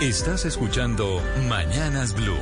Estás escuchando Mañanas Blue.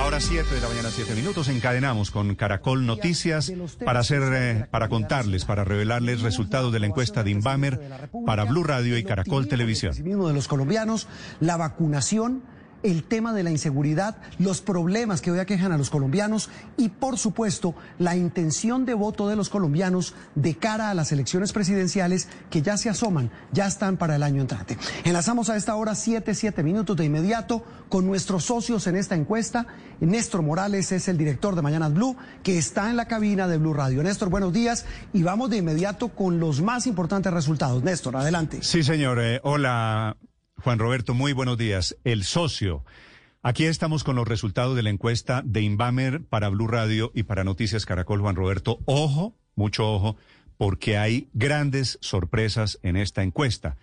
Ahora 7 de la mañana, 7 minutos, encadenamos con Caracol Noticias para hacer, eh, para contarles, para revelarles resultados de la encuesta de Inbamer para Blue Radio y Caracol Televisión. de los colombianos, la vacunación el tema de la inseguridad, los problemas que hoy aquejan a los colombianos y, por supuesto, la intención de voto de los colombianos de cara a las elecciones presidenciales que ya se asoman, ya están para el año entrante. Enlazamos a esta hora siete, siete minutos de inmediato con nuestros socios en esta encuesta. Néstor Morales es el director de Mañanas Blue, que está en la cabina de Blue Radio. Néstor, buenos días y vamos de inmediato con los más importantes resultados. Néstor, adelante. Sí, señor. Eh, hola, Juan Roberto, muy buenos días. El socio. Aquí estamos con los resultados de la encuesta de Inbamer para Blue Radio y para Noticias Caracol, Juan Roberto. Ojo, mucho ojo, porque hay grandes sorpresas en esta encuesta.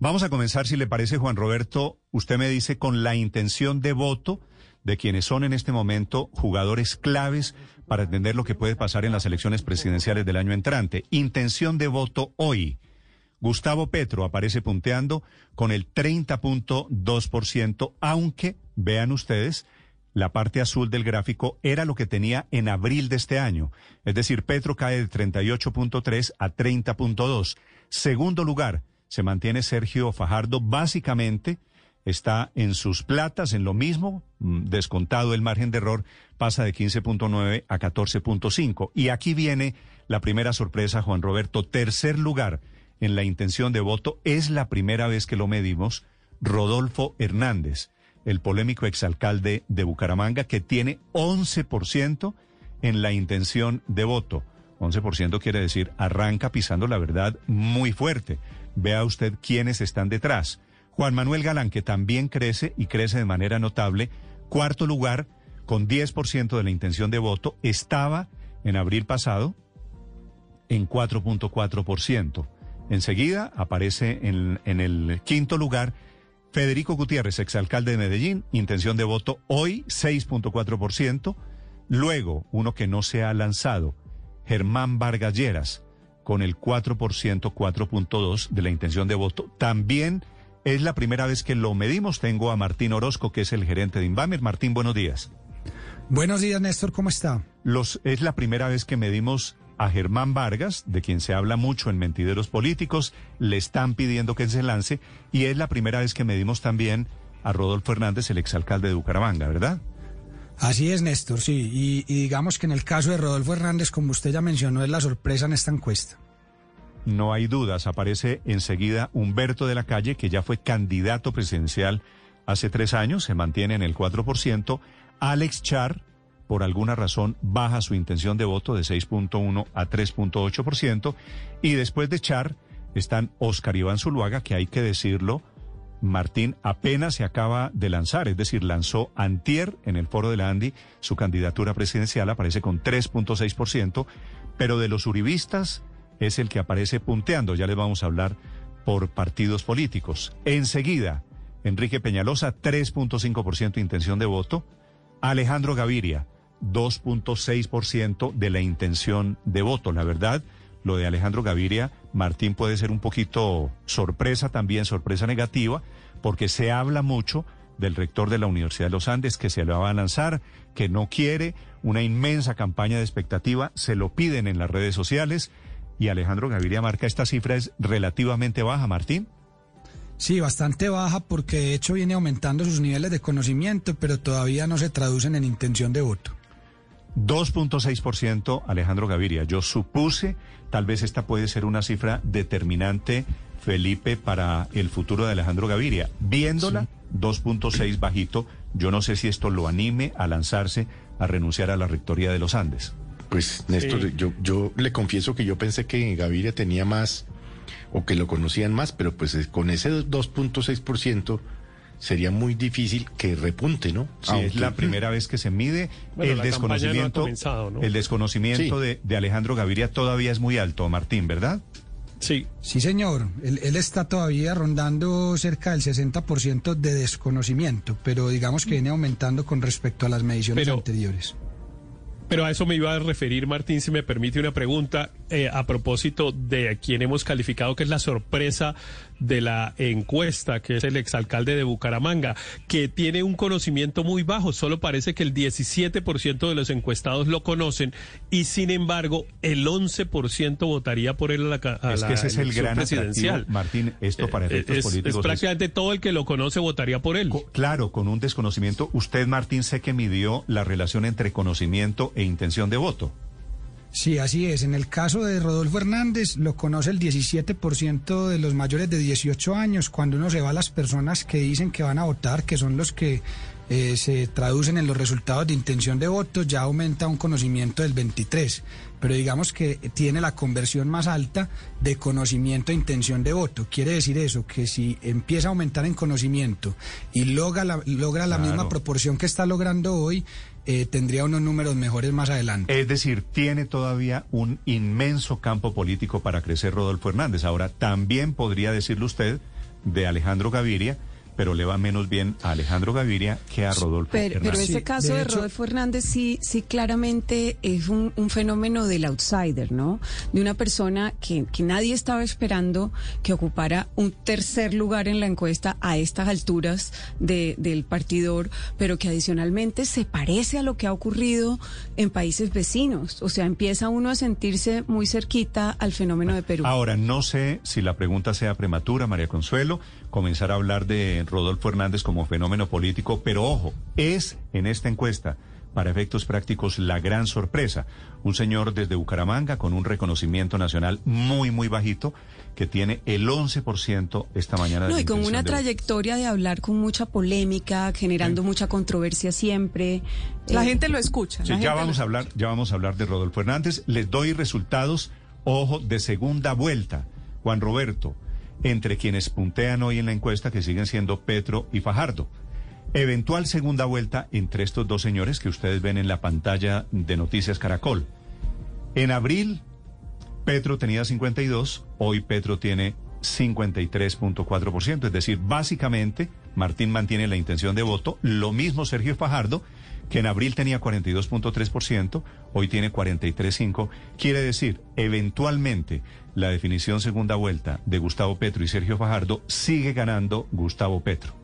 Vamos a comenzar, si le parece, Juan Roberto, usted me dice con la intención de voto de quienes son en este momento jugadores claves para entender lo que puede pasar en las elecciones presidenciales del año entrante. Intención de voto hoy. Gustavo Petro aparece punteando con el 30.2%, aunque, vean ustedes, la parte azul del gráfico era lo que tenía en abril de este año. Es decir, Petro cae de 38.3 a 30.2. Segundo lugar, se mantiene Sergio Fajardo, básicamente está en sus platas, en lo mismo, mm, descontado el margen de error, pasa de 15.9 a 14.5. Y aquí viene la primera sorpresa, Juan Roberto, tercer lugar en la intención de voto. Es la primera vez que lo medimos. Rodolfo Hernández, el polémico exalcalde de Bucaramanga, que tiene 11% en la intención de voto. 11% quiere decir arranca pisando la verdad muy fuerte. Vea usted quiénes están detrás. Juan Manuel Galán, que también crece y crece de manera notable. Cuarto lugar, con 10% de la intención de voto, estaba en abril pasado en 4.4%. Enseguida aparece en, el quinto lugar Federico Gutiérrez, exalcalde de Medellín, intención de voto hoy 6.4%. Luego, uno que no se ha lanzado, Germán Vargas Lleras, con el 4%, 4.2% de la intención de voto. También es la primera vez que lo medimos. Tengo a Martín Orozco, que es el gerente de Inbamer. Martín, buenos días. Buenos días, Néstor, ¿cómo está? Los, es la primera vez que medimos a Germán Vargas, de quien se habla mucho en Mentideros Políticos, le están pidiendo que se lance y es la primera vez que medimos también a Rodolfo Hernández, el exalcalde de Bucaramanga, ¿verdad? Así es, Néstor, sí. Y, y, digamos que en el caso de Rodolfo Hernández, como usted ya mencionó, es la sorpresa en esta encuesta. No hay dudas, aparece enseguida Humberto de la Calle, que ya fue candidato presidencial hace tres años, se mantiene en el 4%. Alex Char, por alguna razón baja su intención de voto de 6.1 a 3.8%. Y después de Char están Oscar Iván Zuluaga, que hay que decirlo, Martín apenas se acaba de lanzar, es decir, lanzó antier en el foro de la Andi su candidatura presidencial, aparece con 3.6%, pero de los uribistas es el que aparece punteando, ya les vamos a hablar por partidos políticos. Enseguida, Enrique Peñalosa, 3.5% intención de voto, Alejandro Gaviria, 2.6% de la intención de voto. La verdad, lo de Alejandro Gaviria, Martín puede ser un poquito sorpresa también, sorpresa negativa, porque se habla mucho del rector de la Universidad de los Andes que se lo va a lanzar, que no quiere, una inmensa campaña de expectativa, se lo piden en las redes sociales y Alejandro Gaviria marca esta cifra es relativamente baja, Martín. Sí, bastante baja porque de hecho viene aumentando sus niveles de conocimiento, pero todavía no se traducen en intención de voto. 2.6% Alejandro Gaviria. Yo supuse, tal vez esta puede ser una cifra determinante, Felipe, para el futuro de Alejandro Gaviria. Viéndola, 2.6 bajito, yo no sé si esto lo anime a lanzarse a renunciar a la rectoría de los Andes. Pues Néstor, yo, yo le confieso que yo pensé que Gaviria tenía más o que lo conocían más, pero pues con ese 2.6% sería muy difícil que repunte, ¿no? Sí, es la primera vez que se mide. el, desconocimiento, el desconocimiento, de, Alejandro Gaviria todavía es muy alto, Martín, ¿verdad? Sí. Sí, señor. Él, está todavía rondando cerca del 60% de desconocimiento, pero digamos que viene aumentando con respecto a las mediciones anteriores. Pero a eso me iba a referir, Martín, si me permite una pregunta. Eh, a propósito de quien hemos calificado que es la sorpresa de la encuesta, que es el exalcalde de Bucaramanga, que tiene un conocimiento muy bajo, solo parece que el 17% de los encuestados lo conocen y sin embargo el 11% votaría por él a la, a es que ese es el gran presidencial. Martín, esto para efectos es, políticos. Es prácticamente todo el que lo conoce votaría por él. claro, con un desconocimiento. Usted, Martín, sé que midió la relación entre conocimiento e intención de voto. Sí, así es. En el caso de Rodolfo Hernández, lo conoce el 17% de los mayores de 18 años. Cuando uno se va a las personas que dicen que van a votar, que son los que eh, se traducen en los resultados de intención de voto, ya aumenta un conocimiento del 23. Pero digamos que tiene la conversión más alta de conocimiento e intención de voto. Quiere decir eso, que si empieza a aumentar en conocimiento y logra la, logra la misma proporción que está logrando hoy, eh, tendría unos números mejores más adelante. Es decir, tiene todavía un inmenso campo político para crecer Rodolfo Hernández. Ahora, también podría decirle usted de Alejandro Gaviria pero le va menos bien a Alejandro Gaviria que a Rodolfo pero, Hernández. Pero ese caso de, Rodolfo Hernández sí, sí claramente es un, fenómeno del outsider, ¿no? De una persona que, que nadie estaba esperando que ocupara un tercer lugar en la encuesta a estas alturas de, del partidor, pero que adicionalmente se parece a lo que ha ocurrido en países vecinos. O sea, empieza uno a sentirse muy cerquita al fenómeno de Perú. Ahora, no sé si la pregunta sea prematura, María Consuelo comenzar a hablar de Rodolfo Hernández como fenómeno político, pero ojo, es en esta encuesta, para efectos prácticos, la gran sorpresa. Un señor desde Bucaramanga con un reconocimiento nacional muy, muy bajito, que tiene el 11% esta mañana. No, y con una trayectoria de hablar con mucha polémica, generando mucha controversia siempre. La gente lo escucha. Sí, ya vamos a hablar, ya vamos a hablar de Rodolfo Hernández. Les doy resultados, ojo, de segunda vuelta. Juan Roberto, entre quienes puntean hoy en la encuesta, que siguen siendo Petro y Fajardo. Eventual segunda vuelta entre estos dos señores que ustedes ven en la pantalla de Noticias Caracol. En abril, Petro tenía 52, hoy Petro tiene 53.4%, es decir, básicamente Martín mantiene la intención de voto, lo mismo Sergio Fajardo, que en abril tenía 42.3%, hoy tiene 43.5%. Quiere decir, eventualmente, la definición segunda vuelta de Gustavo Petro y Sergio Fajardo sigue ganando Gustavo Petro.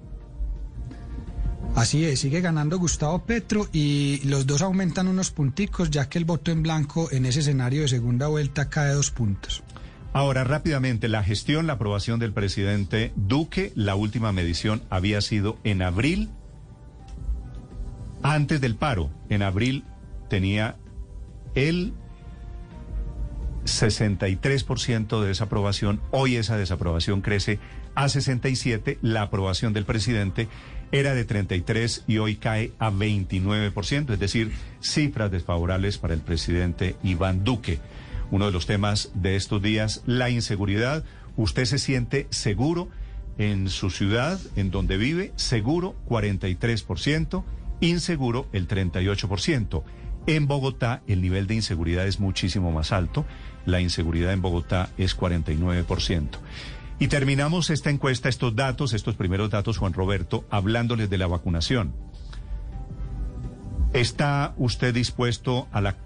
Así es, sigue ganando Gustavo Petro y los dos aumentan unos punticos, ya que el voto en blanco en ese escenario de segunda vuelta cae dos puntos. Ahora, rápidamente, la gestión, la aprobación del presidente Duque, la última medición había sido en abril antes del paro, en abril, tenía el 63% de desaprobación. Hoy esa desaprobación crece a 67. La aprobación del presidente era de 33 y hoy cae a 29%, es decir, cifras desfavorables para el presidente Iván Duque. Uno de los temas de estos días, la inseguridad. ¿Usted se siente seguro en su ciudad, en donde vive? Seguro, 43% inseguro el 38%. En Bogotá el nivel de inseguridad es muchísimo más alto. La inseguridad en Bogotá es 49%. Y terminamos esta encuesta, estos datos, estos primeros datos, Juan Roberto, hablándoles de la vacunación. ¿Está usted dispuesto a la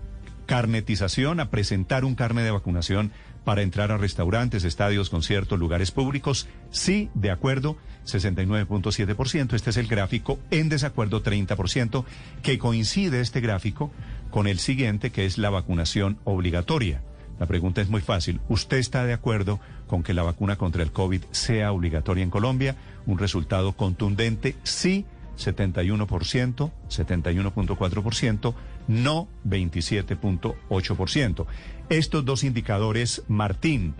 carnetización, a presentar un carne de vacunación para entrar a restaurantes, estadios, conciertos, lugares públicos? Sí, de acuerdo. 69.7%. Este es el gráfico en desacuerdo 30%, que coincide este gráfico con el siguiente, que es la vacunación obligatoria. La pregunta es muy fácil. ¿Usted está de acuerdo con que la vacuna contra el COVID sea obligatoria en Colombia? Un resultado contundente, sí, 71%, 71.4%, no 27.8%. Estos dos indicadores, Martín,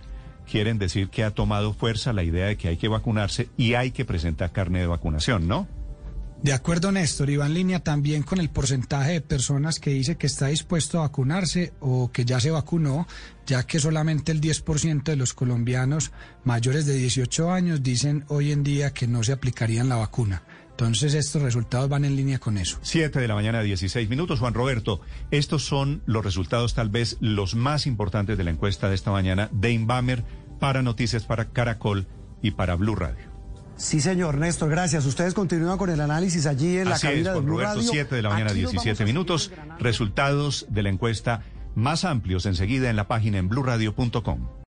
quieren decir que ha tomado fuerza la idea de que hay que vacunarse y hay que presentar carne de vacunación, ¿no? De acuerdo, Néstor, y va en línea también con el porcentaje de personas que dice que está dispuesto a vacunarse o que ya se vacunó, ya que solamente el 10% de los colombianos mayores de 18 años dicen hoy en día que no se aplicarían la vacuna. Entonces estos resultados van en línea con eso. Siete de la mañana, 16 minutos. Juan Roberto, estos son los resultados tal vez los más importantes de la encuesta de esta mañana de Inbamer para Noticias para Caracol y para Blue Radio. Sí, señor Néstor, gracias. Ustedes continúan con el análisis allí en la cabina de Blue Roberto, Radio. 7 de la mañana, 17 minutos. Resultados de la encuesta más amplios enseguida en la página en blurradio.com.